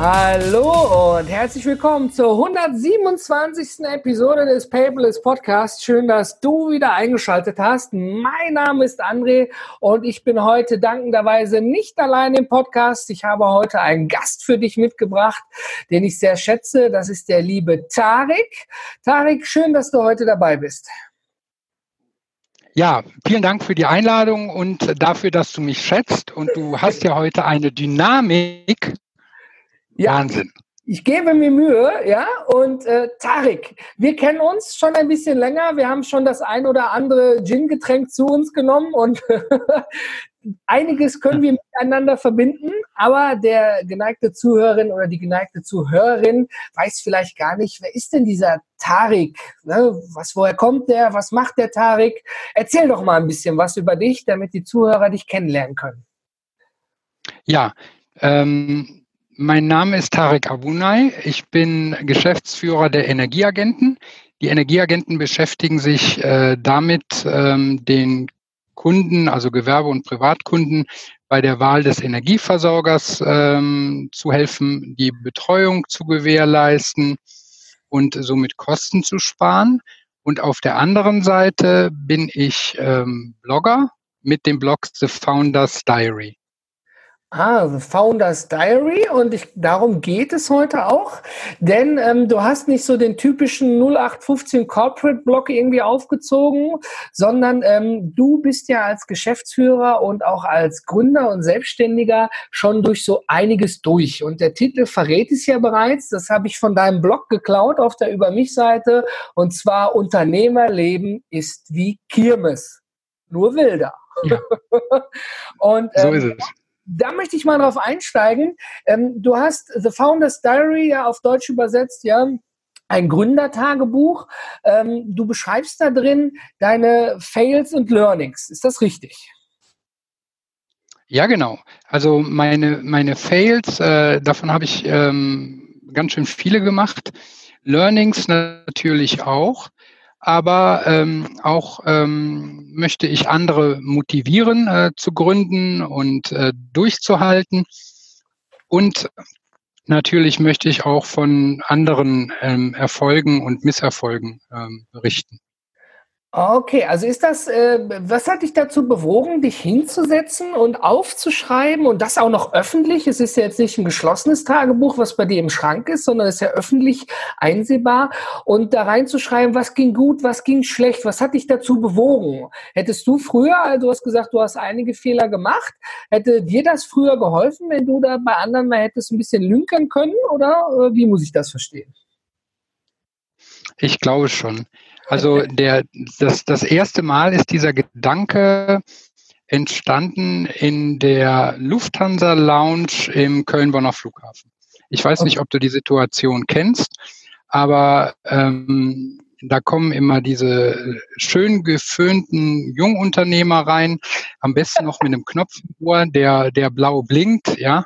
Hallo und herzlich willkommen zur 127. Episode des Paperless Podcasts. Schön, dass du wieder eingeschaltet hast. Mein Name ist André und ich bin heute dankenderweise nicht allein im Podcast. Ich habe heute einen Gast für dich mitgebracht, den ich sehr schätze. Das ist der liebe Tarek. Tarek, schön, dass du heute dabei bist. Ja, vielen Dank für die Einladung und dafür, dass du mich schätzt. Und du hast ja heute eine Dynamik ja, Wahnsinn. Ich gebe mir Mühe, ja. Und äh, Tarek, wir kennen uns schon ein bisschen länger. Wir haben schon das ein oder andere Gin-Getränk zu uns genommen und einiges können wir miteinander verbinden. Aber der geneigte Zuhörerin oder die geneigte Zuhörerin weiß vielleicht gar nicht, wer ist denn dieser Tarek? Ne? Was, woher kommt der? Was macht der Tarek? Erzähl doch mal ein bisschen was über dich, damit die Zuhörer dich kennenlernen können. Ja, ähm, mein Name ist Tarek Abunay. Ich bin Geschäftsführer der Energieagenten. Die Energieagenten beschäftigen sich äh, damit, ähm, den Kunden, also Gewerbe- und Privatkunden, bei der Wahl des Energieversorgers ähm, zu helfen, die Betreuung zu gewährleisten und somit Kosten zu sparen. Und auf der anderen Seite bin ich ähm, Blogger mit dem Blog The Founders Diary. Ah, The Founders Diary. Und ich, darum geht es heute auch, denn ähm, du hast nicht so den typischen 0815 Corporate Block irgendwie aufgezogen, sondern ähm, du bist ja als Geschäftsführer und auch als Gründer und Selbstständiger schon durch so einiges durch. Und der Titel verrät es ja bereits, das habe ich von deinem Blog geklaut auf der Über mich Seite. Und zwar Unternehmerleben ist wie Kirmes, nur wilder. Ja. und ähm, so ist es da möchte ich mal drauf einsteigen. Ähm, du hast The Founder's Diary ja auf Deutsch übersetzt, ja, ein Gründertagebuch. Ähm, du beschreibst da drin deine Fails und Learnings. Ist das richtig? Ja, genau. Also meine, meine Fails, äh, davon habe ich ähm, ganz schön viele gemacht. Learnings natürlich auch aber ähm, auch ähm, möchte ich andere motivieren äh, zu gründen und äh, durchzuhalten. Und natürlich möchte ich auch von anderen ähm, Erfolgen und Misserfolgen ähm, berichten. Okay, also ist das, äh, was hat dich dazu bewogen, dich hinzusetzen und aufzuschreiben und das auch noch öffentlich? Es ist ja jetzt nicht ein geschlossenes Tagebuch, was bei dir im Schrank ist, sondern es ist ja öffentlich einsehbar und da reinzuschreiben, was ging gut, was ging schlecht, was hat dich dazu bewogen? Hättest du früher, also du hast gesagt, du hast einige Fehler gemacht, hätte dir das früher geholfen, wenn du da bei anderen mal hättest ein bisschen lünkern können oder äh, wie muss ich das verstehen? Ich glaube schon. Also der, das, das erste Mal ist dieser Gedanke entstanden in der Lufthansa Lounge im Köln-Bonner Flughafen. Ich weiß nicht, ob du die Situation kennst, aber ähm, da kommen immer diese schön geföhnten Jungunternehmer rein, am besten noch mit einem Knopf der, der blau blinkt, ja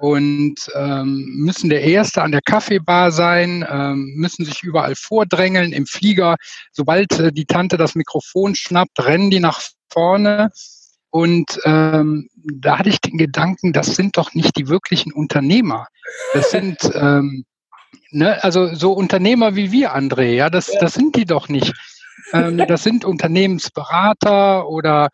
und ähm, müssen der Erste an der Kaffeebar sein, ähm, müssen sich überall vordrängeln im Flieger. Sobald äh, die Tante das Mikrofon schnappt, rennen die nach vorne. Und ähm, da hatte ich den Gedanken, das sind doch nicht die wirklichen Unternehmer. Das sind ähm, ne, also so Unternehmer wie wir, André, ja, das, das sind die doch nicht. Ähm, das sind Unternehmensberater oder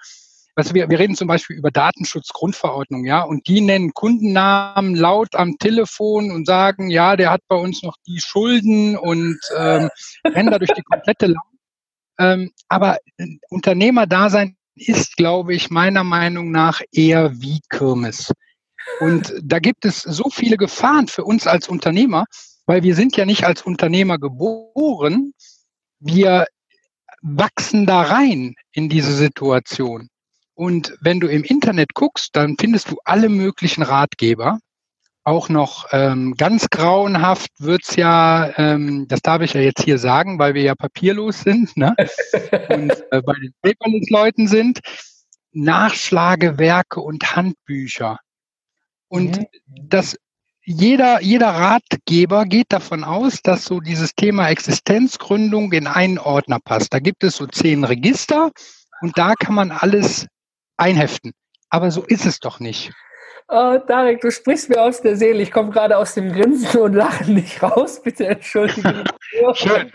also wir, wir reden zum Beispiel über Datenschutzgrundverordnung, ja, und die nennen Kundennamen laut am Telefon und sagen, ja, der hat bei uns noch die Schulden und ähm, rennen da durch die komplette Land. Ähm, aber Unternehmerdasein ist, glaube ich, meiner Meinung nach eher wie Kirmes. Und da gibt es so viele Gefahren für uns als Unternehmer, weil wir sind ja nicht als Unternehmer geboren. Wir wachsen da rein in diese Situation. Und wenn du im Internet guckst, dann findest du alle möglichen Ratgeber. auch noch ähm, ganz grauenhaft wird's ja, ähm, das darf ich ja jetzt hier sagen, weil wir ja papierlos sind ne? und äh, bei den Paperless-Leuten sind, Nachschlagewerke und Handbücher. Und mhm. das jeder, jeder Ratgeber geht davon aus, dass so dieses Thema Existenzgründung in einen Ordner passt. Da gibt es so zehn Register und da kann man alles einheften. Aber so ist es doch nicht. Oh, Tarek, du sprichst mir aus der Seele. Ich komme gerade aus dem Grinsen und Lachen nicht raus. Bitte entschuldige. Schön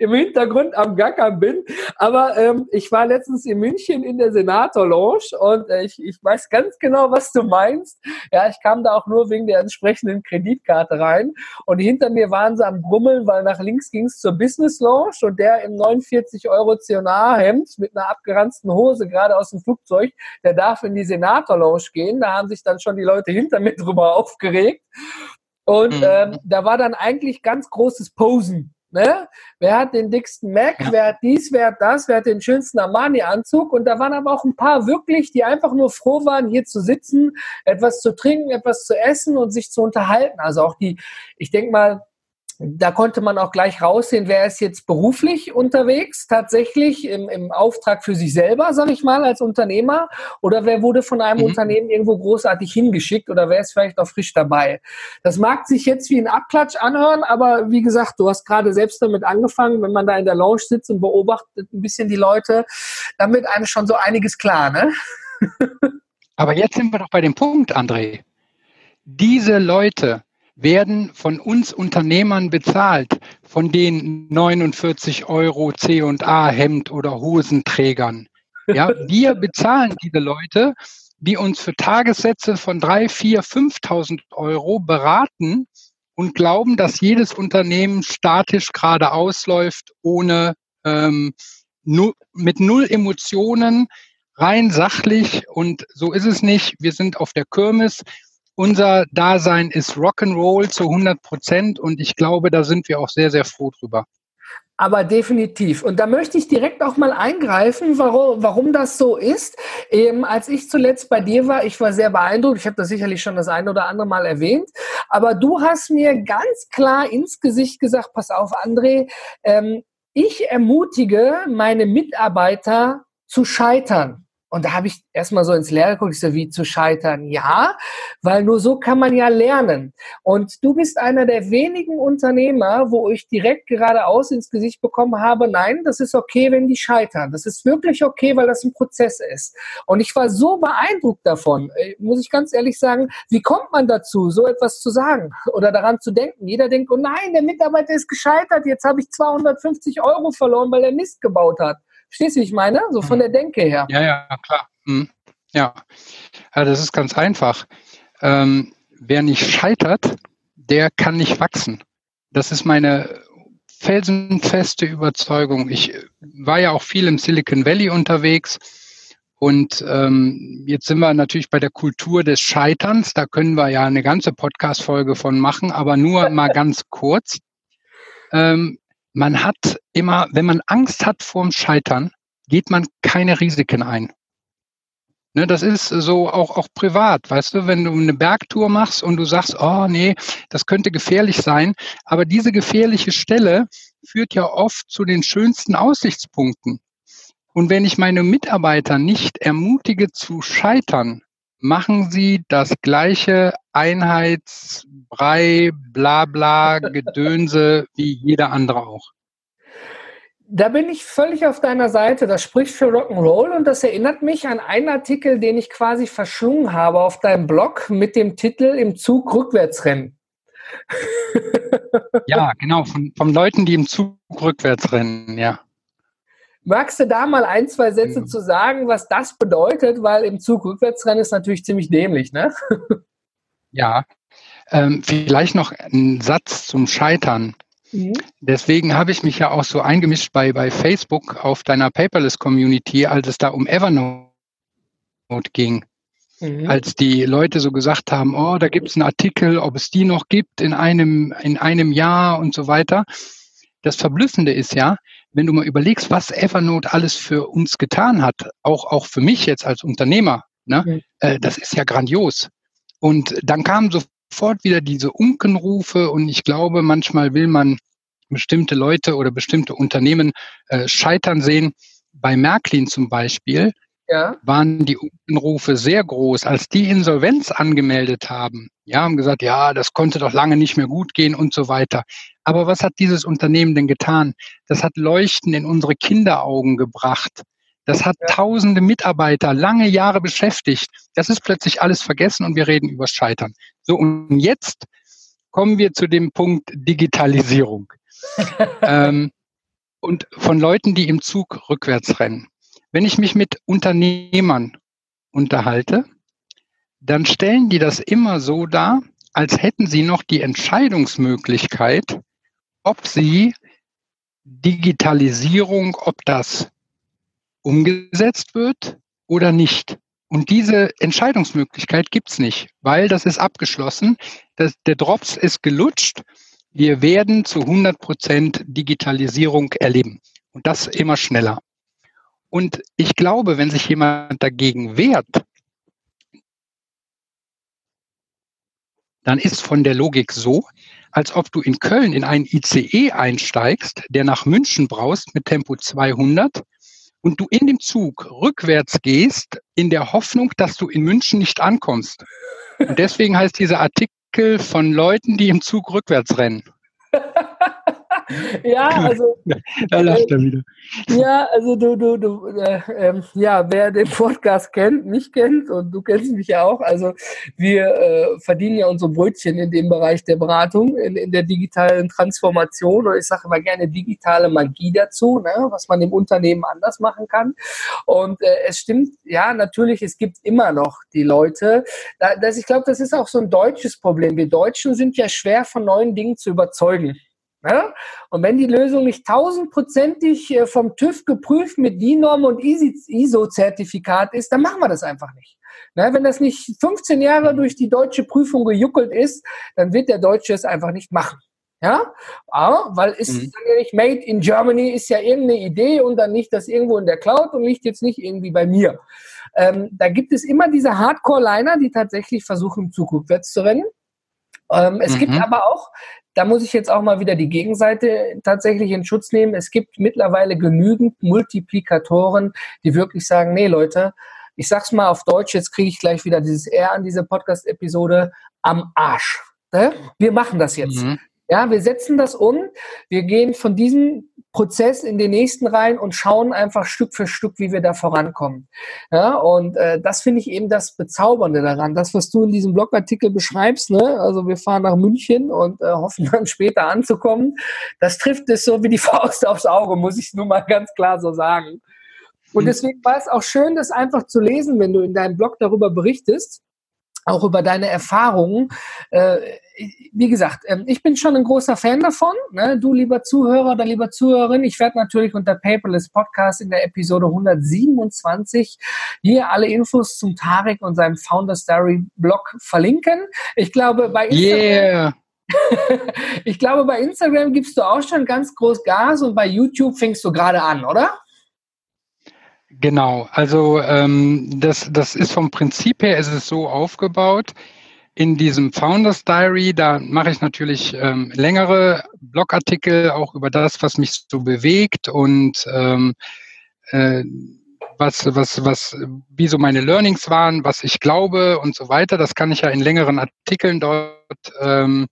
im Hintergrund am Gackern bin. Aber ähm, ich war letztens in München in der Senator Lounge und äh, ich, ich weiß ganz genau, was du meinst. Ja, ich kam da auch nur wegen der entsprechenden Kreditkarte rein. Und hinter mir waren sie am Brummeln, weil nach links ging es zur Business Lounge und der im 49 Euro C&A-Hemd mit einer abgeranzten Hose gerade aus dem Flugzeug, der darf in die Senator Lounge gehen. Da haben sich dann schon die Leute hinter mir drüber aufgeregt. Und mhm. ähm, da war dann eigentlich ganz großes Posen Ne? Wer hat den dicksten Mac, ja. wer hat dies, wer hat das, wer hat den schönsten Armani-Anzug. Und da waren aber auch ein paar wirklich, die einfach nur froh waren, hier zu sitzen, etwas zu trinken, etwas zu essen und sich zu unterhalten. Also auch die, ich denke mal, da konnte man auch gleich raussehen, wer ist jetzt beruflich unterwegs, tatsächlich im, im Auftrag für sich selber, sage ich mal, als Unternehmer, oder wer wurde von einem mhm. Unternehmen irgendwo großartig hingeschickt oder wer ist vielleicht auch frisch dabei. Das mag sich jetzt wie ein Abklatsch anhören, aber wie gesagt, du hast gerade selbst damit angefangen, wenn man da in der Lounge sitzt und beobachtet ein bisschen die Leute, dann wird einem schon so einiges klar, ne? aber jetzt sind wir doch bei dem Punkt, André. Diese Leute, werden von uns Unternehmern bezahlt, von den 49 Euro C&A Hemd oder Hosenträgern. Ja, wir bezahlen diese Leute, die uns für Tagessätze von drei, vier, 5.000 Euro beraten und glauben, dass jedes Unternehmen statisch gerade ausläuft, ohne ähm, nu mit null Emotionen, rein sachlich und so ist es nicht. Wir sind auf der Kirmes unser Dasein ist Rock'n'Roll zu 100 Prozent und ich glaube, da sind wir auch sehr, sehr froh drüber. Aber definitiv. Und da möchte ich direkt auch mal eingreifen, warum, warum das so ist. Ähm, als ich zuletzt bei dir war, ich war sehr beeindruckt. Ich habe das sicherlich schon das eine oder andere Mal erwähnt. Aber du hast mir ganz klar ins Gesicht gesagt, pass auf, André, ähm, ich ermutige meine Mitarbeiter zu scheitern. Und da habe ich erstmal so ins Leere geguckt, ich so, wie zu scheitern? Ja, weil nur so kann man ja lernen. Und du bist einer der wenigen Unternehmer, wo ich direkt geradeaus ins Gesicht bekommen habe, nein, das ist okay, wenn die scheitern. Das ist wirklich okay, weil das ein Prozess ist. Und ich war so beeindruckt davon, äh, muss ich ganz ehrlich sagen, wie kommt man dazu, so etwas zu sagen oder daran zu denken? Jeder denkt, oh nein, der Mitarbeiter ist gescheitert, jetzt habe ich 250 Euro verloren, weil er Mist gebaut hat. Verstehst du, wie ich meine? So von mhm. der Denke her. Ja, ja, klar. Hm. Ja. ja, das ist ganz einfach. Ähm, wer nicht scheitert, der kann nicht wachsen. Das ist meine felsenfeste Überzeugung. Ich war ja auch viel im Silicon Valley unterwegs und ähm, jetzt sind wir natürlich bei der Kultur des Scheiterns. Da können wir ja eine ganze Podcast-Folge von machen, aber nur mal ganz kurz. Ähm, man hat immer, wenn man Angst hat vorm Scheitern, geht man keine Risiken ein. Ne, das ist so auch, auch privat, weißt du, wenn du eine Bergtour machst und du sagst, oh nee, das könnte gefährlich sein, aber diese gefährliche Stelle führt ja oft zu den schönsten Aussichtspunkten. Und wenn ich meine Mitarbeiter nicht ermutige zu scheitern, machen sie das gleiche Einheitsbrei, Blabla, Gedönse wie jeder andere auch. Da bin ich völlig auf deiner Seite. Das spricht für Rock'n'Roll und das erinnert mich an einen Artikel, den ich quasi verschlungen habe auf deinem Blog mit dem Titel Im Zug rückwärts rennen. ja, genau, von, von Leuten, die im Zug rückwärts rennen, ja. Magst du da mal ein, zwei Sätze mhm. zu sagen, was das bedeutet? Weil im Zug rückwärtsrennen ist natürlich ziemlich dämlich, ne? Ja, ähm, vielleicht noch ein Satz zum Scheitern. Mhm. Deswegen habe ich mich ja auch so eingemischt bei, bei Facebook auf deiner Paperless-Community, als es da um Evernote ging. Mhm. Als die Leute so gesagt haben, oh, da gibt es einen Artikel, ob es die noch gibt in einem, in einem Jahr und so weiter. Das Verblüffende ist ja, wenn du mal überlegst, was Evernote alles für uns getan hat, auch, auch für mich jetzt als Unternehmer, ne, mhm. äh, das ist ja grandios. Und dann kamen sofort wieder diese Unkenrufe und ich glaube, manchmal will man bestimmte Leute oder bestimmte Unternehmen äh, scheitern sehen. Bei Märklin zum Beispiel ja. waren die Unkenrufe sehr groß, als die Insolvenz angemeldet haben. Ja, haben gesagt, ja, das konnte doch lange nicht mehr gut gehen und so weiter. Aber was hat dieses Unternehmen denn getan? Das hat Leuchten in unsere Kinderaugen gebracht. Das hat tausende Mitarbeiter lange Jahre beschäftigt. Das ist plötzlich alles vergessen und wir reden übers Scheitern. So, und jetzt kommen wir zu dem Punkt Digitalisierung. ähm, und von Leuten, die im Zug rückwärts rennen. Wenn ich mich mit Unternehmern unterhalte, dann stellen die das immer so dar, als hätten sie noch die Entscheidungsmöglichkeit, ob sie Digitalisierung, ob das umgesetzt wird oder nicht. Und diese Entscheidungsmöglichkeit gibt's nicht, weil das ist abgeschlossen. Das, der Drops ist gelutscht. Wir werden zu 100 Prozent Digitalisierung erleben. Und das immer schneller. Und ich glaube, wenn sich jemand dagegen wehrt, dann ist von der Logik so, als ob du in Köln in einen ICE einsteigst, der nach München braust mit Tempo 200 und du in dem Zug rückwärts gehst, in der Hoffnung, dass du in München nicht ankommst. Und deswegen heißt dieser Artikel von Leuten, die im Zug rückwärts rennen. Ja, also. da lacht er wieder. Ja, also du, du, du, äh, äh, ja, wer den Podcast kennt, mich kennt und du kennst mich ja auch. Also wir äh, verdienen ja unsere Brötchen in dem Bereich der Beratung, in, in der digitalen Transformation. Und ich sage immer gerne digitale Magie dazu, ne, was man im Unternehmen anders machen kann. Und äh, es stimmt, ja, natürlich, es gibt immer noch die Leute. Da, das, ich glaube, das ist auch so ein deutsches Problem. Wir Deutschen sind ja schwer von neuen Dingen zu überzeugen. Ja? Und wenn die Lösung nicht tausendprozentig äh, vom TÜV geprüft mit DIN-Norm und ISO-Zertifikat ist, dann machen wir das einfach nicht. Na, wenn das nicht 15 Jahre durch die deutsche Prüfung gejuckelt ist, dann wird der Deutsche es einfach nicht machen. Ja, aber weil ist mhm. ja nicht made in Germany ist ja irgendeine Idee und dann nicht das irgendwo in der Cloud und liegt jetzt nicht irgendwie bei mir. Ähm, da gibt es immer diese Hardcore-Liner, die tatsächlich versuchen, im Zug rückwärts zu rennen. Ähm, es mhm. gibt aber auch da muss ich jetzt auch mal wieder die Gegenseite tatsächlich in Schutz nehmen. Es gibt mittlerweile genügend Multiplikatoren, die wirklich sagen, nee Leute, ich sag's mal auf Deutsch, jetzt kriege ich gleich wieder dieses R an diese Podcast-Episode, am Arsch. Ne? Wir machen das jetzt. Mhm. Ja, wir setzen das um. Wir gehen von diesem Prozess in den nächsten rein und schauen einfach Stück für Stück, wie wir da vorankommen. Ja, und äh, das finde ich eben das Bezaubernde daran. Das, was du in diesem Blogartikel beschreibst, ne? also wir fahren nach München und äh, hoffen dann später anzukommen, das trifft es so wie die Faust aufs Auge, muss ich nur mal ganz klar so sagen. Und mhm. deswegen war es auch schön, das einfach zu lesen, wenn du in deinem Blog darüber berichtest auch über deine Erfahrungen. Äh, wie gesagt, ähm, ich bin schon ein großer Fan davon. Ne? Du, lieber Zuhörer oder lieber Zuhörerin, ich werde natürlich unter Paperless Podcast in der Episode 127 hier alle Infos zum Tarek und seinem Founder Story Blog verlinken. Ich glaube, bei Instagram, yeah. ich glaube, bei Instagram gibst du auch schon ganz groß Gas und bei YouTube fängst du gerade an, oder? Genau, also ähm, das, das ist vom Prinzip her, ist es so aufgebaut. In diesem Founders Diary, da mache ich natürlich ähm, längere Blogartikel auch über das, was mich so bewegt und ähm, äh, was, was, was, wie so meine Learnings waren, was ich glaube und so weiter. Das kann ich ja in längeren Artikeln dort ähm,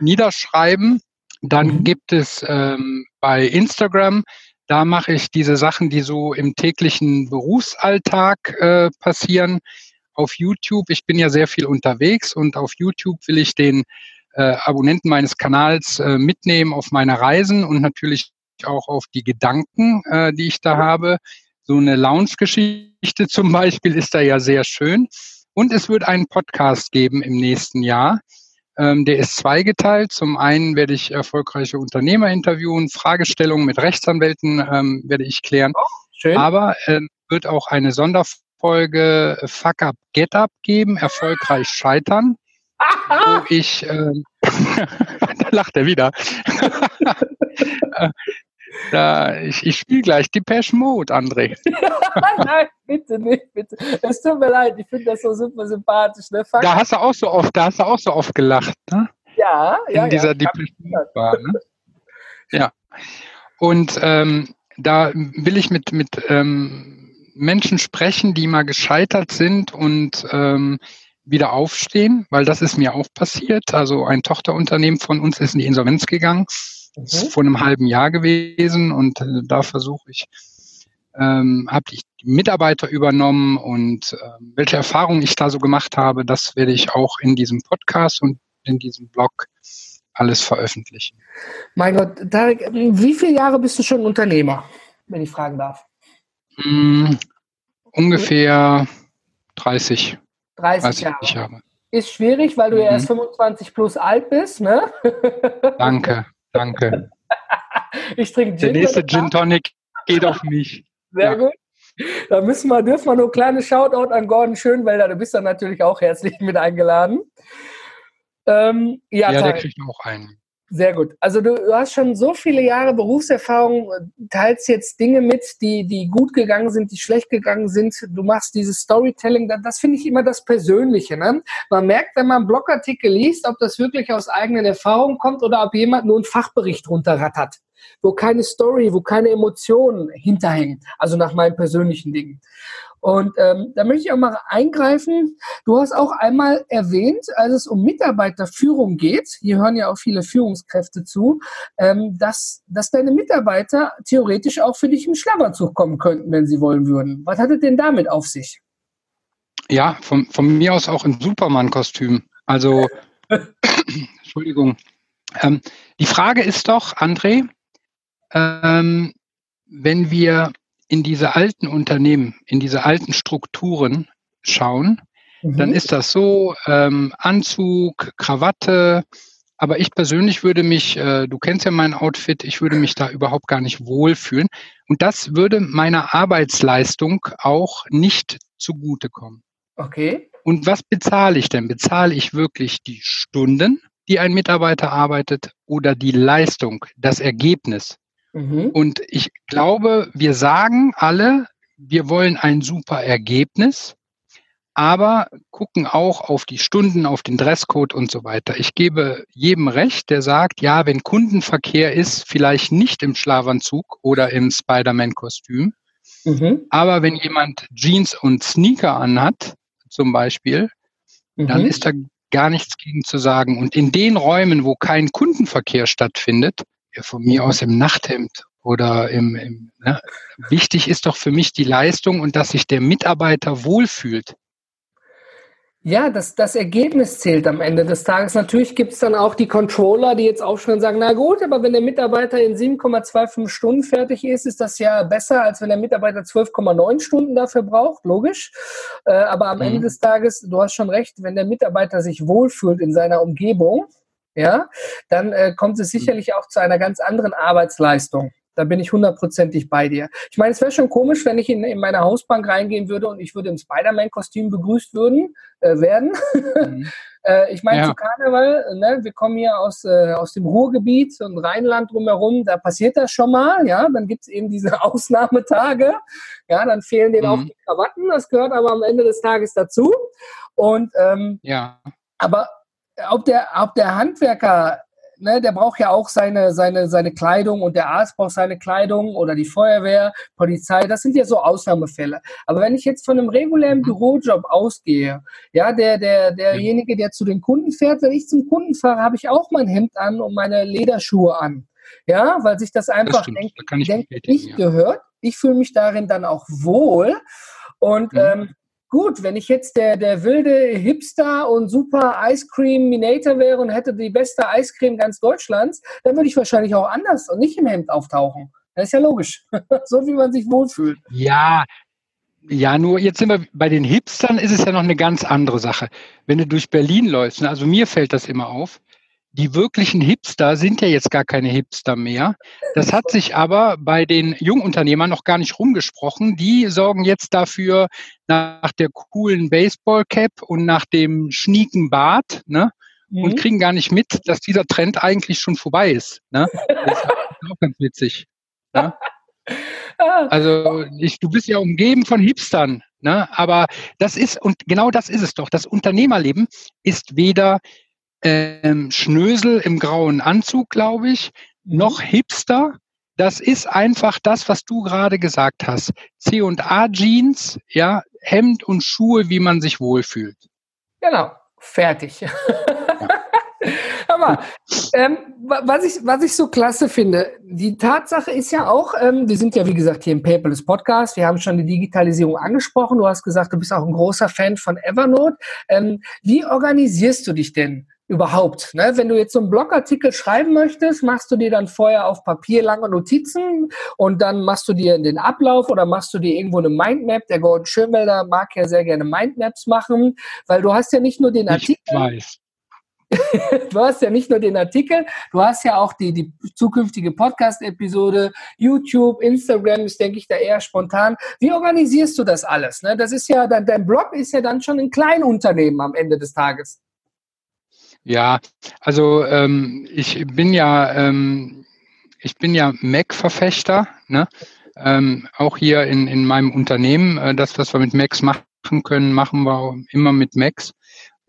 niederschreiben. Dann mhm. gibt es ähm, bei Instagram da mache ich diese Sachen, die so im täglichen Berufsalltag äh, passieren, auf YouTube. Ich bin ja sehr viel unterwegs und auf YouTube will ich den äh, Abonnenten meines Kanals äh, mitnehmen auf meine Reisen und natürlich auch auf die Gedanken, äh, die ich da habe. So eine Lounge-Geschichte zum Beispiel ist da ja sehr schön. Und es wird einen Podcast geben im nächsten Jahr. Ähm, der ist zweigeteilt. Zum einen werde ich erfolgreiche Unternehmer interviewen, Fragestellungen mit Rechtsanwälten ähm, werde ich klären. Oh, schön. Aber äh, wird auch eine Sonderfolge Fuck Up, Get Up geben, erfolgreich scheitern. wo ich, äh, da lacht er wieder. Da, ich ich spiele gleich die Pesh Mode, André. Nein, bitte nicht, bitte. Es tut mir leid, ich finde das so super sympathisch. Ne? Da hast du auch so oft, da hast du auch so oft gelacht, ne? Ja, In ja. dieser ja. Depeche Mode Bar, ne? Ja. Und ähm, da will ich mit, mit ähm, Menschen sprechen, die mal gescheitert sind und ähm, wieder aufstehen, weil das ist mir auch passiert. Also ein Tochterunternehmen von uns ist in die Insolvenz gegangen. Das ist Mhm. vor einem halben Jahr gewesen und äh, da versuche ich, ähm, habe ich die Mitarbeiter übernommen und ähm, welche Erfahrungen ich da so gemacht habe, das werde ich auch in diesem Podcast und in diesem Blog alles veröffentlichen. Mein Gott, Tarek, wie viele Jahre bist du schon Unternehmer, wenn ich fragen darf? Mm, ungefähr 30, 30, 30 Jahre. Jahre. Ist schwierig, weil du ja Mhm. erst 25 plus alt bist, ne? Danke, danke. Ich trinke Der Gin. nächste wenn du Gin Tonic geht auf mich. Sehr Ja. gut. Da müssen wir, dürfen wir nur ein kleines Shoutout an Gordon Schönwelder. Du bist dann natürlich auch herzlich mit eingeladen. Ähm, ja, Ja, der kriegt auch einen. Sehr gut. Also du, du hast schon so viele Jahre Berufserfahrung, teilst jetzt Dinge mit, die, die gut gegangen sind, die schlecht gegangen sind. Du machst dieses Storytelling, das, das finde ich immer das Persönliche. Ne? Man merkt, wenn man einen Blogartikel liest, ob das wirklich aus eigenen Erfahrungen kommt oder ob jemand nur einen Fachbericht runterrattert, wo keine Story, wo keine Emotionen hinterhängen. Also nach meinen persönlichen Dingen. Und ähm, da möchte ich auch mal eingreifen. Du hast auch einmal erwähnt, als es um Mitarbeiterführung geht, hier hören ja auch viele Führungskräfte zu, ähm, dass, dass deine Mitarbeiter theoretisch auch für dich im Schlafanzug kommen könnten, wenn sie wollen würden. Was hat es denn damit auf sich? Ja, von, von mir aus auch im Superman-Kostüm. Also, Entschuldigung. Ähm, die Frage ist doch, André, ähm, wenn wir in diese alten Unternehmen, in diese alten Strukturen schauen, dann ist das so, ähm, Anzug, Krawatte, aber ich persönlich würde mich, äh, du kennst ja mein Outfit, ich würde mich da überhaupt gar nicht wohlfühlen. Und das würde meiner Arbeitsleistung auch nicht zugutekommen. Okay. Und was bezahle ich denn? Bezahle ich wirklich die Stunden, die ein Mitarbeiter arbeitet oder die Leistung, das Ergebnis? Mhm. Und ich glaube, wir sagen alle, wir wollen ein super Ergebnis, aber gucken auch auf die Stunden, auf den Dresscode und so weiter. Ich gebe jedem recht, der sagt, ja, wenn Kundenverkehr ist, vielleicht nicht im Schlafanzug oder im Spider-Man-Kostüm, Mhm. aber wenn jemand Jeans und Sneaker anhat, zum Beispiel, dann Mhm. ist da gar nichts gegen zu sagen. Und in den Räumen, wo kein Kundenverkehr stattfindet, von mir aus im Nachthemd oder im, im ne, wichtig ist doch für mich die Leistung und dass sich der Mitarbeiter wohlfühlt. Ja, das, das Ergebnis zählt am Ende des Tages. Natürlich gibt es dann auch die Controller, die jetzt aufschreiben und sagen, na gut, aber wenn der Mitarbeiter in 7,25 Stunden fertig ist, ist das ja besser, als wenn der Mitarbeiter 12,9 Stunden dafür braucht, logisch. Äh, aber am Mhm. Ende des Tages, du hast schon recht, wenn der Mitarbeiter sich wohlfühlt in seiner Umgebung, ja, dann äh, kommt es sicherlich auch zu einer ganz anderen Arbeitsleistung. Da bin ich hundertprozentig bei dir. Ich meine, es wäre schon komisch, wenn ich in, in meine Hausbank reingehen würde und ich würde im Spider-Man-Kostüm begrüßt würden, äh, werden. Mhm. äh, ich meine, Ja. zu Karneval, ne, wir kommen hier aus, äh, aus dem Ruhrgebiet und Rheinland drumherum, da passiert das schon mal, ja, dann gibt es eben diese Ausnahmetage, ja, dann fehlen denen Mhm. auch die Krawatten, das gehört aber am Ende des Tages dazu. Und ähm, Ja, aber ob der, ob der Handwerker, ne, der braucht ja auch seine, seine, seine Kleidung und der Arzt braucht seine Kleidung oder die Feuerwehr, Polizei, das sind ja so Ausnahmefälle. Aber wenn ich jetzt von einem regulären. Bürojob ausgehe, ja, der, der, derjenige, der zu den Kunden fährt, wenn ich zum Kunden fahre, habe ich auch mein Hemd an und meine Lederschuhe an. Ja, weil sich das das einfach, stimmt. denk, Da kann ich denk ich, Ja. gehört. Ich fühle mich darin dann auch wohl. Und Mhm. ähm, gut, wenn ich jetzt der, der wilde Hipster und super Ice Cream Minator wäre und hätte die beste Eiscreme ganz Deutschlands, dann würde ich wahrscheinlich auch anders und nicht im Hemd auftauchen. Das ist ja logisch. so wie man sich wohlfühlt. Ja, ja, nur jetzt sind wir bei den Hipstern ist es ja noch eine ganz andere Sache. Wenn du durch Berlin läufst, ne, also mir fällt das immer auf, die wirklichen Hipster sind ja jetzt gar keine Hipster mehr. Das hat sich aber bei den Jungunternehmern noch gar nicht rumgesprochen. Die sorgen jetzt dafür nach der coolen Baseball-Cap und nach dem schnieken Bart, ne? und Mhm. kriegen gar nicht mit, dass dieser Trend eigentlich schon vorbei ist. Ne? Das ist auch ganz witzig. Ne? Also ich, du bist ja umgeben von Hipstern, ne? aber das ist, und genau das ist es doch, das Unternehmerleben ist weder ähm, Schnösel im grauen Anzug, glaube ich, mhm. noch Hipster. Das ist einfach das, was du gerade gesagt hast. C&A Jeans, ja, Hemd und Schuhe, wie man sich wohlfühlt. Genau, fertig. Ja. Aber ähm, was, ich, was ich so klasse finde, die Tatsache ist ja auch, ähm, wir sind ja wie gesagt hier im Paperless Podcast, wir haben schon die Digitalisierung angesprochen, du hast gesagt, du bist auch ein großer Fan von Evernote. Ähm, wie organisierst du dich denn überhaupt? Ne? Wenn du jetzt so einen Blogartikel schreiben möchtest, machst du dir dann vorher auf Papier lange Notizen und dann machst du dir den Ablauf oder machst du dir irgendwo eine Mindmap. Der Gordon Schönwelder mag ja sehr gerne Mindmaps machen, weil du hast ja nicht nur den Artikel. Ich weiß. du hast ja nicht nur den Artikel, du hast ja auch die, die zukünftige Podcast-Episode, YouTube, Instagram ist, denke ich, da eher spontan. Wie organisierst du das alles? Ne? Das ist ja, dein, dein Blog ist ja dann schon ein Kleinunternehmen am Ende des Tages. Ja, also ähm, ich bin ja, ähm, ich bin ja Mac-Verfechter, ne? Ähm, auch hier in, in meinem Unternehmen. Äh, das, was wir mit Macs machen können, machen wir immer mit Macs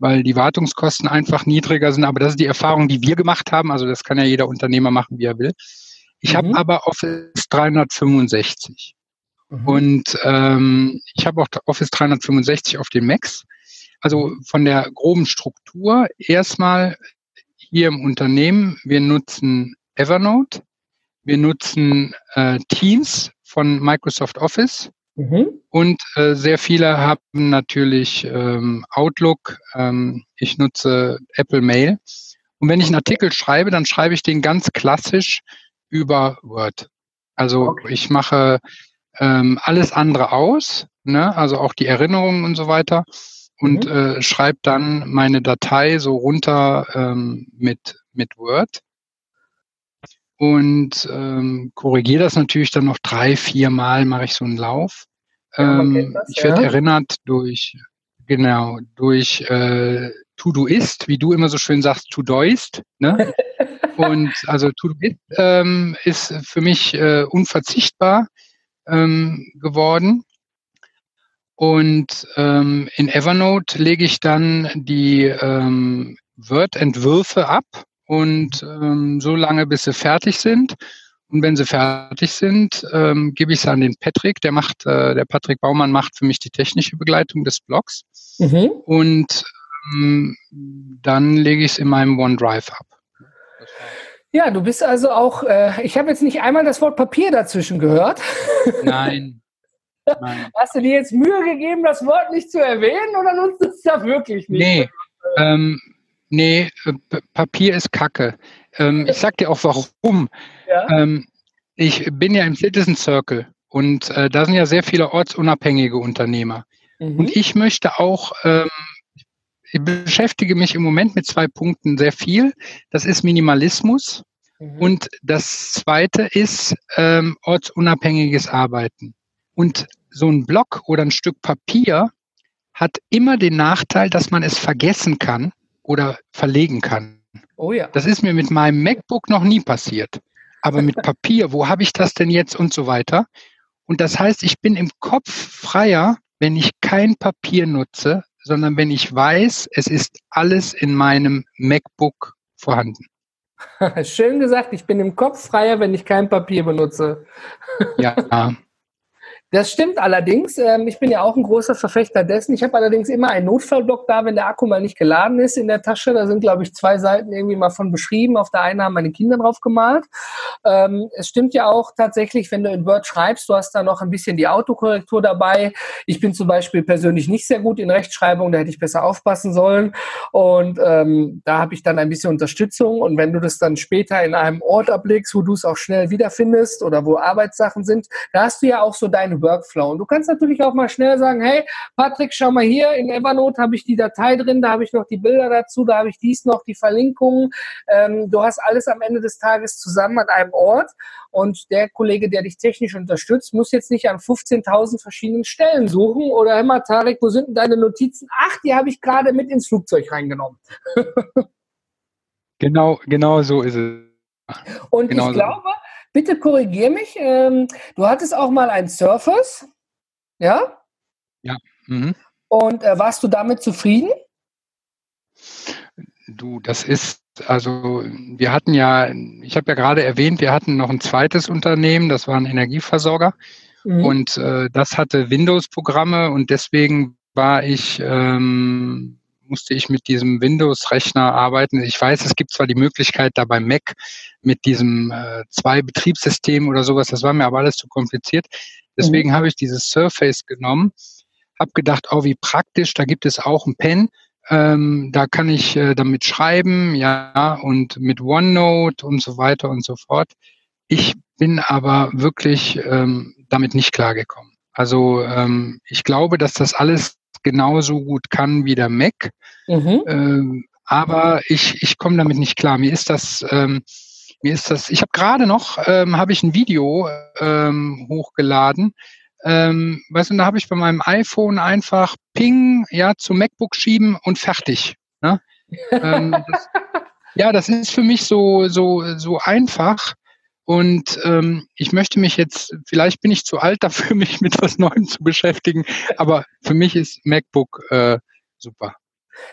weil die Wartungskosten einfach niedriger sind. Aber das ist die Erfahrung, die wir gemacht haben. Also das kann ja jeder Unternehmer machen, wie er will. Ich mhm. habe aber Office 365. Mhm. Und ähm, ich habe auch Office 365 auf den Macs. Also von der groben Struktur erstmal hier im Unternehmen, wir nutzen Evernote, wir nutzen äh, Teams von Microsoft Office, Mhm. Und äh, sehr viele haben natürlich ähm, Outlook. Ähm, ich nutze Apple Mail. Und wenn ich einen Artikel schreibe, dann schreibe ich den ganz klassisch über Word. Also okay. ich mache ähm, alles andere aus, ne? also auch die Erinnerungen und so weiter und mhm. äh, schreibe dann meine Datei so runter ähm, mit, mit Word und ähm, korrigiere das natürlich dann noch drei, vier Mal, mache ich so einen Lauf. Ähm, das, ich werde ja. erinnert durch, genau, durch äh, To-Do-Ist, wie du immer so schön sagst, To-Doist. Ne? Und also To-Do-Ist ähm, ist für mich äh, unverzichtbar ähm, geworden. Und ähm, in Evernote lege ich dann die ähm, Word-Entwürfe ab und ähm, so lange, bis sie fertig sind. Und wenn sie fertig sind, ähm, gebe ich es an den Patrick. Der macht, äh, der Patrick Baumann macht für mich die technische Begleitung des Blogs. Mhm. Und ähm, dann lege ich es in meinem OneDrive ab. Ja, du bist also auch, äh, ich habe jetzt nicht einmal das Wort Papier dazwischen gehört. Nein. Nein. Hast du dir jetzt Mühe gegeben, das Wort nicht zu erwähnen oder nutzt es da wirklich nicht? Nee, ähm, nee Papier ist Kacke. Ähm, ich sag dir auch warum. Ja? Ähm, ich bin ja im Citizen Circle und äh, da sind ja sehr viele ortsunabhängige Unternehmer. Mhm. Und ich möchte auch, ähm, ich beschäftige mich im Moment mit zwei Punkten sehr viel. Das ist Minimalismus mhm. und das zweite ist ähm, ortsunabhängiges Arbeiten. Und so ein Block oder ein Stück Papier hat immer den Nachteil, dass man es vergessen kann oder verlegen kann. Oh ja. Das ist mir mit meinem MacBook noch nie passiert. Aber mit Papier, wo habe ich das denn jetzt und so weiter? Und das heißt, ich bin im Kopf freier, wenn ich kein Papier nutze, sondern wenn ich weiß, es ist alles in meinem MacBook vorhanden. Schön gesagt, ich bin im Kopf freier, wenn ich kein Papier benutze. ja, Das stimmt allerdings. Ähm, ich bin ja auch ein großer Verfechter dessen. Ich habe allerdings immer einen Notfallblock da, wenn der Akku mal nicht geladen ist in der Tasche. Da sind, glaube ich, zwei Seiten irgendwie mal von beschrieben. Auf der einen haben meine Kinder drauf gemalt. Ähm, es stimmt ja auch tatsächlich, wenn du in Word schreibst, du hast da noch ein bisschen die Autokorrektur dabei. Ich bin zum Beispiel persönlich nicht sehr gut in Rechtschreibung, da hätte ich besser aufpassen sollen. Und ähm, da habe ich dann ein bisschen Unterstützung. Und wenn du das dann später in einem Ort ablegst, wo du es auch schnell wiederfindest oder wo Arbeitssachen sind, da hast du ja auch so deine Workflow. Und du kannst natürlich auch mal schnell sagen, hey, Patrick, schau mal hier, in Evernote habe ich die Datei drin, da habe ich noch die Bilder dazu, da habe ich dies noch, die Verlinkungen. Ähm, du hast alles am Ende des Tages zusammen an einem Ort. Und der Kollege, der dich technisch unterstützt, muss jetzt nicht an 15.000 verschiedenen Stellen suchen oder immer, Tarek, wo sind denn deine Notizen? Ach, die habe ich gerade mit ins Flugzeug reingenommen. genau, genau so ist es. Und genau ich so. glaube, bitte korrigier mich. Ähm, du hattest auch mal ein Surface, ja? Ja. Mhm. Und äh, warst du damit zufrieden? Du, das ist, also wir hatten ja, ich habe ja gerade erwähnt, wir hatten noch ein zweites Unternehmen, das war ein Energieversorger. Mhm. Und äh, das hatte Windows-Programme und deswegen war ich, ähm, musste ich mit diesem Windows-Rechner arbeiten. Ich weiß, es gibt zwar die Möglichkeit da beim Mac mit diesem äh, zwei Betriebssystem oder sowas, das war mir aber alles zu kompliziert. Deswegen mhm. habe ich dieses Surface genommen, habe gedacht, oh, wie praktisch, da gibt es auch ein Pen. Ähm, da kann ich äh, damit schreiben, ja, und mit OneNote und so weiter und so fort. Ich bin aber wirklich ähm, damit nicht klargekommen. Also ähm, ich glaube, dass das alles genauso gut kann wie der Mac. Mhm. Ähm, aber ich, ich komme damit nicht klar. Mir ist das, ähm, mir ist das, ich habe gerade noch, ähm, habe ich ein Video ähm, hochgeladen. Ähm, weißt du, da habe ich bei meinem iPhone einfach Ping, ja, zum MacBook schieben und fertig. Ne? ähm, das, ja, das ist für mich so, so, so einfach. Und ähm, ich möchte mich jetzt, vielleicht bin ich zu alt dafür, mich mit was Neuem zu beschäftigen, aber für mich ist MacBook äh, super.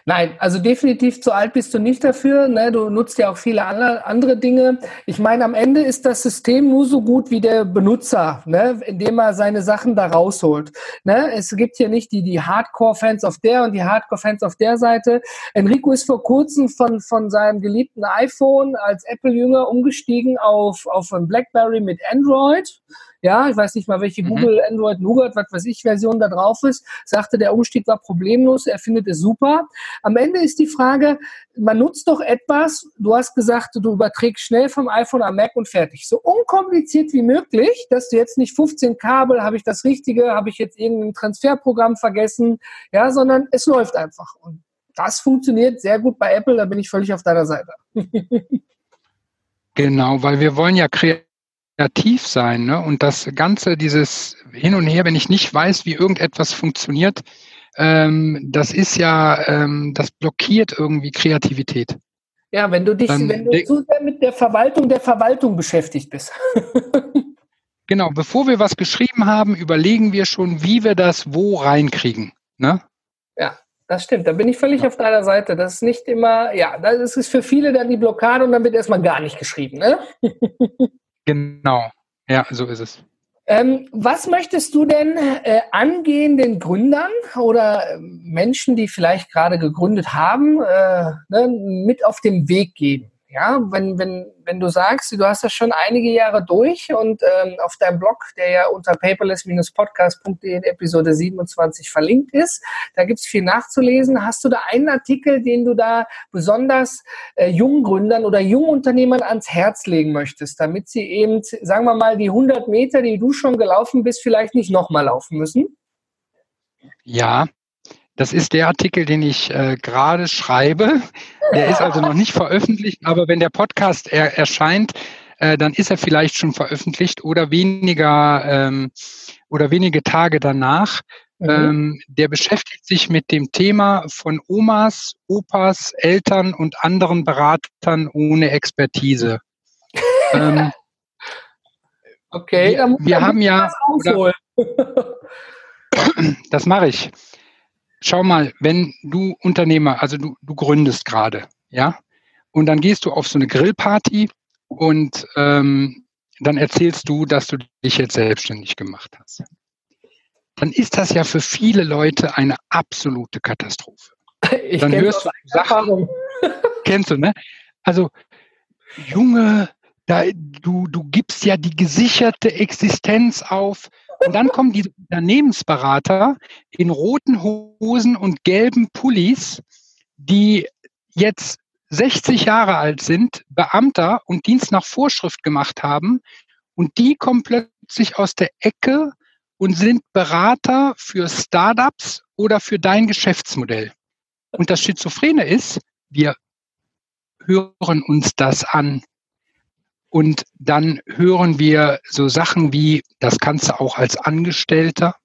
Nein, also definitiv zu alt bist du nicht dafür. Ne? Du nutzt ja auch viele andere Dinge. Ich meine, am Ende ist das System nur so gut wie der Benutzer, ne? indem er seine Sachen da rausholt. Ne? Es gibt hier nicht die, die Hardcore-Fans auf der und die Hardcore-Fans auf der Seite. Enrico ist vor kurzem von, von seinem geliebten iPhone als Apple-Jünger umgestiegen auf, auf ein BlackBerry mit Android ja, ich weiß nicht mal, welche mhm. Google, Android, Nougat, was weiß ich, Version da drauf ist, sagte, der Umstieg war problemlos, er findet es super. Am Ende ist die Frage, man nutzt doch etwas, du hast gesagt, du überträgst schnell vom iPhone am Mac und fertig. So unkompliziert wie möglich, dass du jetzt nicht 15 Kabel, habe ich das Richtige, habe ich jetzt irgendein Transferprogramm vergessen, ja, sondern es läuft einfach. Und das funktioniert sehr gut bei Apple, da bin ich völlig auf deiner Seite. genau, weil wir wollen ja kreativ kreativ sein. Ne? Und das Ganze, dieses Hin und Her, wenn ich nicht weiß, wie irgendetwas funktioniert, ähm, das ist ja, ähm, das blockiert irgendwie Kreativität. Ja, wenn du dich, Dann wenn du zu sehr mit der Verwaltung der Verwaltung beschäftigt bist. genau, bevor wir was geschrieben haben, überlegen wir schon, wie wir das wo reinkriegen. Ne? Ja, das stimmt. Da bin ich völlig ja. auf deiner Seite. Das ist nicht immer, ja, das ist für viele dann die Blockade und dann wird erstmal gar nicht geschrieben. Ne? Genau, ja, so ist es. Ähm, was möchtest du denn äh, angehenden Gründern oder äh, Menschen, die vielleicht gerade gegründet haben, äh, ne, mit auf den Weg geben? Ja, wenn, wenn, wenn du sagst, du hast das schon einige Jahre durch und ähm, auf deinem Blog, der ja unter paperless-podcast.de in Episode 27 verlinkt ist, da gibt es viel nachzulesen. Hast du da einen Artikel, den du da besonders äh, jungen Gründern oder jungen Unternehmern ans Herz legen möchtest, damit sie eben, sagen wir mal, die 100 Meter, die du schon gelaufen bist, vielleicht nicht nochmal laufen müssen? Ja, das ist der Artikel, den ich äh, gerade schreibe. Der ist also noch nicht veröffentlicht, aber wenn der Podcast er, erscheint, äh, dann ist er vielleicht schon veröffentlicht oder weniger ähm, oder wenige Tage danach. Mhm. Ähm, der beschäftigt sich mit dem Thema von Omas, Opas, Eltern und anderen Beratern ohne Expertise. ähm, okay, wir, wir haben ja. Oder, das mache ich schau mal, wenn du Unternehmer, also du, du gründest gerade, ja, und dann gehst du auf so eine Grillparty und ähm, dann erzählst du, dass du dich jetzt selbstständig gemacht hast. Dann ist das ja für viele Leute eine absolute Katastrophe. Ich dann hörst du Sachen, kennst du, ne? Also, Junge, da, du, du gibst ja die gesicherte Existenz auf, und dann kommen die Unternehmensberater in roten Hosen und gelben Pullis, die jetzt 60 Jahre alt sind, Beamter und Dienst nach Vorschrift gemacht haben und die kommen plötzlich aus der Ecke und sind Berater für Startups oder für dein Geschäftsmodell. Und das Schizophrene ist, wir hören uns das an. Und dann hören wir so Sachen wie, das kannst du auch als Angestellter.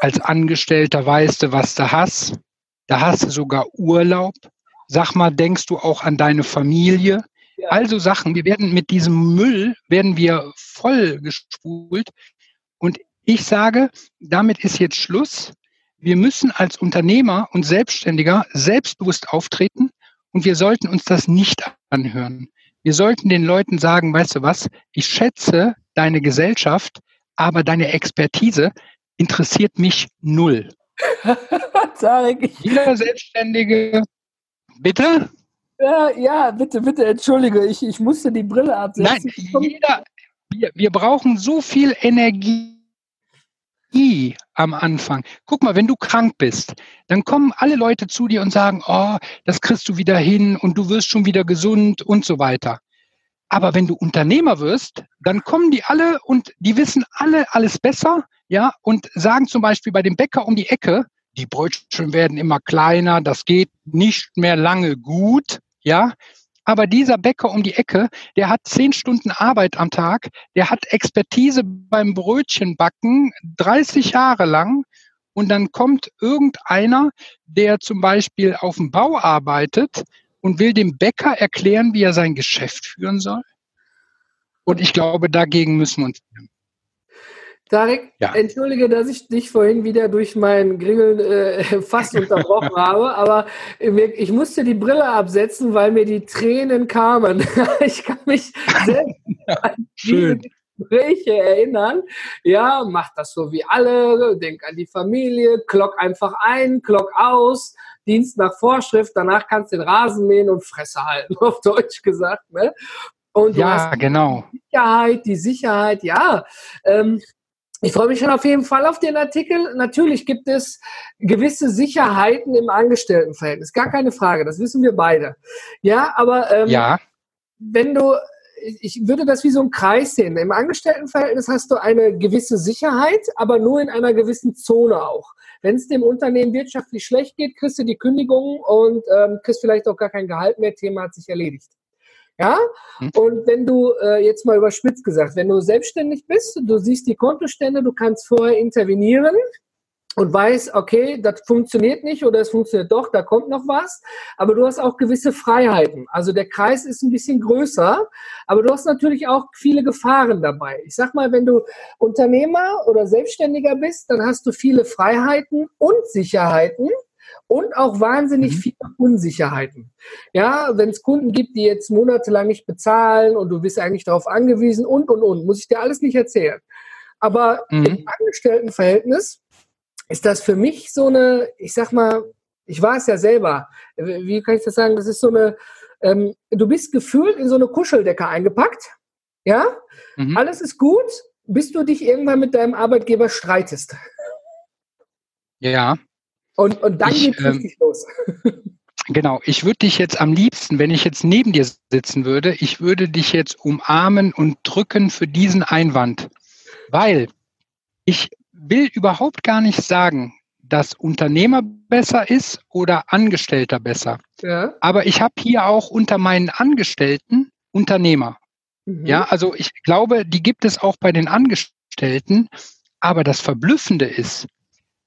Als Angestellter weißt du, was du hast. Da hast du sogar Urlaub. Sag mal, denkst du auch an deine Familie? Ja. Also Sachen, wir werden mit diesem Müll, werden wir voll gespult. Und ich sage, damit ist jetzt Schluss. Wir müssen als Unternehmer und Selbstständiger selbstbewusst auftreten und wir sollten uns das nicht anhören. Wir sollten den Leuten sagen, weißt du was, ich schätze deine Gesellschaft, aber deine Expertise interessiert mich null. Tarek. Jeder Selbstständige, bitte? Ja, ja, bitte, bitte, entschuldige, ich, ich musste die Brille absetzen. Nein, jeder, wir, wir brauchen so viel Energie am Anfang. Guck mal, wenn du krank bist, dann kommen alle Leute zu dir und sagen, oh, das kriegst du wieder hin und du wirst schon wieder gesund und so weiter. Aber wenn du Unternehmer wirst, dann kommen die alle und die wissen alle alles besser, ja, und sagen zum Beispiel bei dem Bäcker um die Ecke, die Brötchen werden immer kleiner, das geht nicht mehr lange gut, ja. Aber dieser Bäcker um die Ecke, der hat zehn Stunden Arbeit am Tag, der hat Expertise beim Brötchenbacken 30 Jahre lang und dann kommt irgendeiner, der zum Beispiel auf dem Bau arbeitet und will dem Bäcker erklären, wie er sein Geschäft führen soll. Und ich glaube, dagegen müssen wir uns. Tarek, ja. entschuldige, dass ich dich vorhin wieder durch mein Gringeln äh, fast unterbrochen habe, aber ich musste die Brille absetzen, weil mir die Tränen kamen. ich kann mich selbst an diese Gespräche erinnern. Ja, mach das so wie alle, denk an die Familie, klock einfach ein, klock aus, Dienst nach Vorschrift, danach kannst du den Rasen mähen und Fresse halten, auf Deutsch gesagt. Ne? Und ja, genau. Die Sicherheit, die Sicherheit, ja. Ähm, ich freue mich schon auf jeden Fall auf den Artikel. Natürlich gibt es gewisse Sicherheiten im Angestelltenverhältnis, gar keine Frage, das wissen wir beide. Ja, aber ähm, ja. wenn du, ich würde das wie so ein Kreis sehen. Im Angestelltenverhältnis hast du eine gewisse Sicherheit, aber nur in einer gewissen Zone auch. Wenn es dem Unternehmen wirtschaftlich schlecht geht, kriegst du die Kündigung und ähm, kriegst vielleicht auch gar kein Gehalt mehr. Thema hat sich erledigt. Ja? Hm. Und wenn du, äh, jetzt mal überspitzt gesagt, wenn du selbstständig bist, du siehst die Kontostände, du kannst vorher intervenieren und weißt, okay, das funktioniert nicht oder es funktioniert doch, da kommt noch was, aber du hast auch gewisse Freiheiten. Also der Kreis ist ein bisschen größer, aber du hast natürlich auch viele Gefahren dabei. Ich sag mal, wenn du Unternehmer oder Selbstständiger bist, dann hast du viele Freiheiten und Sicherheiten und auch wahnsinnig mhm. viele Unsicherheiten. Ja, wenn es Kunden gibt, die jetzt monatelang nicht bezahlen und du bist eigentlich darauf angewiesen und, und, und, muss ich dir alles nicht erzählen. Aber mhm. im Angestelltenverhältnis ist das für mich so eine, ich sag mal, ich war es ja selber, wie kann ich das sagen, das ist so eine, ähm, du bist gefühlt in so eine Kuscheldecke eingepackt, ja, mhm. alles ist gut, bis du dich irgendwann mit deinem Arbeitgeber streitest. Ja. Und, und dann geht es ähm, richtig los. Genau, ich würde dich jetzt am liebsten, wenn ich jetzt neben dir sitzen würde, ich würde dich jetzt umarmen und drücken für diesen Einwand, weil ich will überhaupt gar nicht sagen, dass Unternehmer besser ist oder Angestellter besser. Ja. Aber ich habe hier auch unter meinen Angestellten Unternehmer. Mhm. Ja, also ich glaube, die gibt es auch bei den Angestellten. Aber das Verblüffende ist,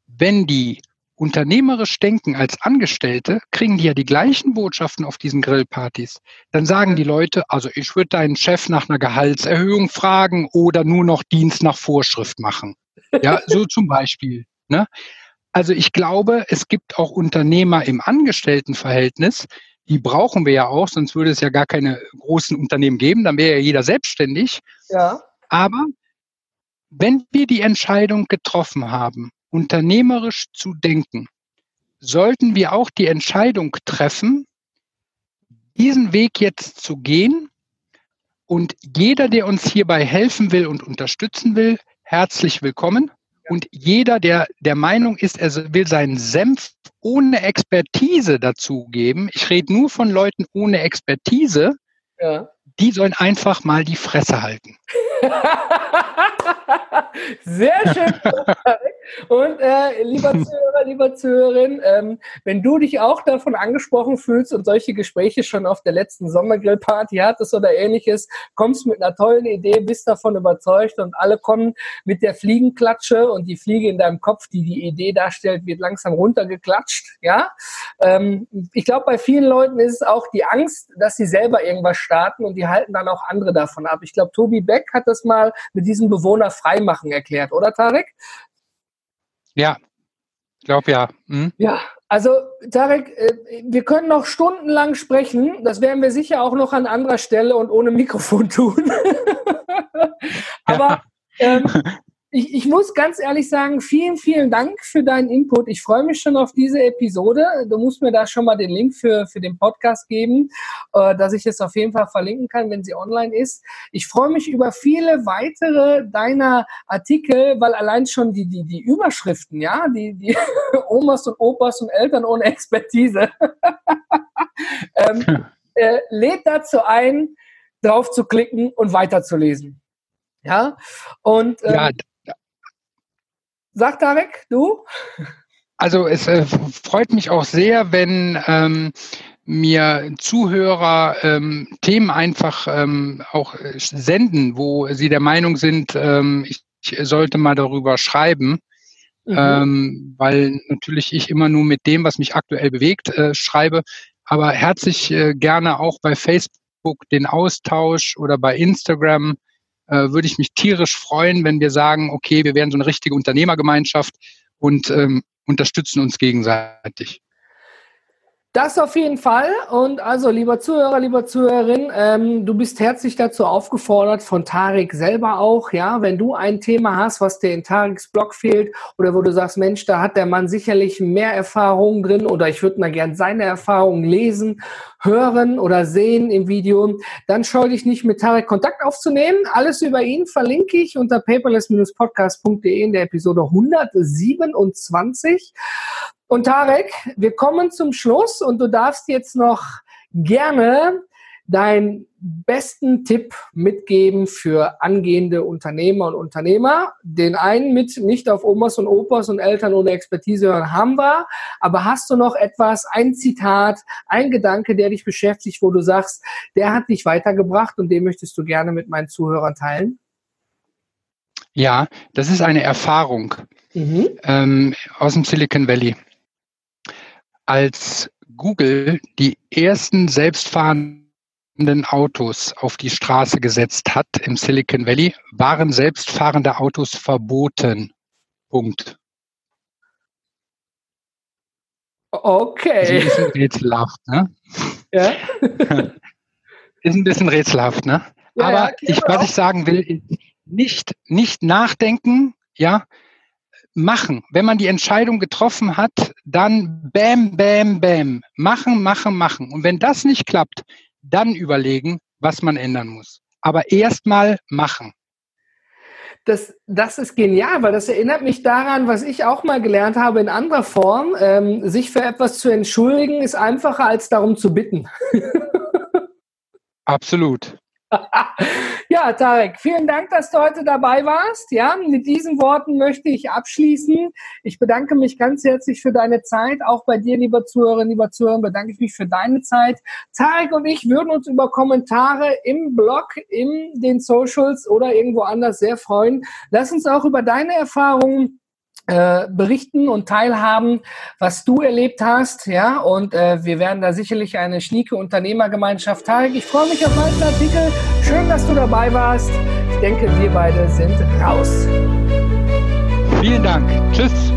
wenn die unternehmerisch denken als Angestellte, kriegen die ja die gleichen Botschaften auf diesen Grillpartys. Dann sagen die Leute, also ich würde deinen Chef nach einer Gehaltserhöhung fragen oder nur noch Dienst nach Vorschrift machen. Ja, so zum Beispiel. Ne? Also ich glaube, es gibt auch Unternehmer im Angestelltenverhältnis, die brauchen wir ja auch, sonst würde es ja gar keine großen Unternehmen geben, dann wäre ja jeder selbstständig. Ja. Aber wenn wir die Entscheidung getroffen haben, unternehmerisch zu denken, sollten wir auch die Entscheidung treffen, diesen Weg jetzt zu gehen. Und jeder, der uns hierbei helfen will und unterstützen will, herzlich willkommen. Und jeder, der der Meinung ist, er will seinen Senf ohne Expertise dazugeben, ich rede nur von Leuten ohne Expertise, ja. die sollen einfach mal die Fresse halten. Sehr schön. Und äh, lieber Zuhörer, lieber Zuhörerin, ähm, wenn du dich auch davon angesprochen fühlst und solche Gespräche schon auf der letzten Sommergrillparty hattest oder ähnliches, kommst mit einer tollen Idee, bist davon überzeugt und alle kommen mit der Fliegenklatsche und die Fliege in deinem Kopf, die die Idee darstellt, wird langsam runtergeklatscht. Ja, ähm, ich glaube, bei vielen Leuten ist es auch die Angst, dass sie selber irgendwas starten und die halten dann auch andere davon ab. Ich glaube, Tobi Beck hat das mal mit diesem Bewohner freimachen erklärt, oder Tarek? Ja, ich glaube ja. Hm? Ja, also Tarek, äh, wir können noch stundenlang sprechen. Das werden wir sicher auch noch an anderer Stelle und ohne Mikrofon tun. Aber ähm, ich, ich muss ganz ehrlich sagen, vielen, vielen Dank für deinen Input. Ich freue mich schon auf diese Episode. Du musst mir da schon mal den Link für, für den Podcast geben, äh, dass ich es auf jeden Fall verlinken kann, wenn sie online ist. Ich freue mich über viele weitere deiner Artikel, weil allein schon die, die, die Überschriften, ja, die, die Omas und Opas und Eltern ohne Expertise, ähm, äh, lädt dazu ein, drauf zu klicken und weiterzulesen. Ja, und ähm, ja, Sag Tarek, du? Also es äh, freut mich auch sehr, wenn ähm, mir Zuhörer ähm, Themen einfach ähm, auch äh, senden, wo sie der Meinung sind, ähm, ich, ich sollte mal darüber schreiben. Mhm. Ähm, weil natürlich ich immer nur mit dem, was mich aktuell bewegt, äh, schreibe. Aber herzlich äh, gerne auch bei Facebook den Austausch oder bei Instagram äh, würde ich mich tierisch freuen, wenn wir sagen, okay, wir werden so eine richtige Unternehmergemeinschaft und ähm, unterstützen uns gegenseitig. Das auf jeden Fall. Und also, lieber Zuhörer, lieber Zuhörerin, ähm, du bist herzlich dazu aufgefordert, von Tarek selber auch, ja, wenn du ein Thema hast, was dir in Tareks Blog fehlt oder wo du sagst, Mensch, da hat der Mann sicherlich mehr Erfahrungen drin oder ich würde mal gern seine Erfahrungen lesen, hören oder sehen im Video, dann scheu dich nicht mit Tarek Kontakt aufzunehmen. Alles über ihn verlinke ich unter paperless-podcast.de in der Episode 127. Und Tarek, wir kommen zum Schluss und du darfst jetzt noch gerne deinen besten Tipp mitgeben für angehende Unternehmer und Unternehmer. Den einen mit nicht auf Omas und Opas und Eltern ohne Expertise hören haben wir. Aber hast du noch etwas, ein Zitat, ein Gedanke, der dich beschäftigt, wo du sagst, der hat dich weitergebracht und den möchtest du gerne mit meinen Zuhörern teilen? Ja, das ist eine Erfahrung mhm. ähm, aus dem Silicon Valley als Google die ersten selbstfahrenden Autos auf die Straße gesetzt hat im Silicon Valley, waren selbstfahrende Autos verboten. Punkt. Okay. ist ein bisschen rätselhaft, ne? Ja. ist ein bisschen rätselhaft, ne? Ja, Aber ja, ich, was ich sagen will, nicht, nicht nachdenken, ja, machen. Wenn man die Entscheidung getroffen hat, dann bam, bam, bam. Machen, machen, machen. Und wenn das nicht klappt, dann überlegen, was man ändern muss. Aber erstmal machen. Das, das ist genial, weil das erinnert mich daran, was ich auch mal gelernt habe in anderer Form. Ähm, sich für etwas zu entschuldigen ist einfacher als darum zu bitten. Absolut. ja, Tarek, vielen Dank, dass du heute dabei warst. Ja, mit diesen Worten möchte ich abschließen. Ich bedanke mich ganz herzlich für deine Zeit. Auch bei dir, lieber Zuhörerin, lieber Zuhörer, bedanke ich mich für deine Zeit. Tarek und ich würden uns über Kommentare im Blog, in den Socials oder irgendwo anders sehr freuen. Lass uns auch über deine Erfahrungen äh, berichten und teilhaben, was du erlebt hast, ja, und äh, wir werden da sicherlich eine schnieke Unternehmergemeinschaft teilen. Ich freue mich auf meinen Artikel. Schön, dass du dabei warst. Ich denke, wir beide sind raus. Vielen Dank. Tschüss.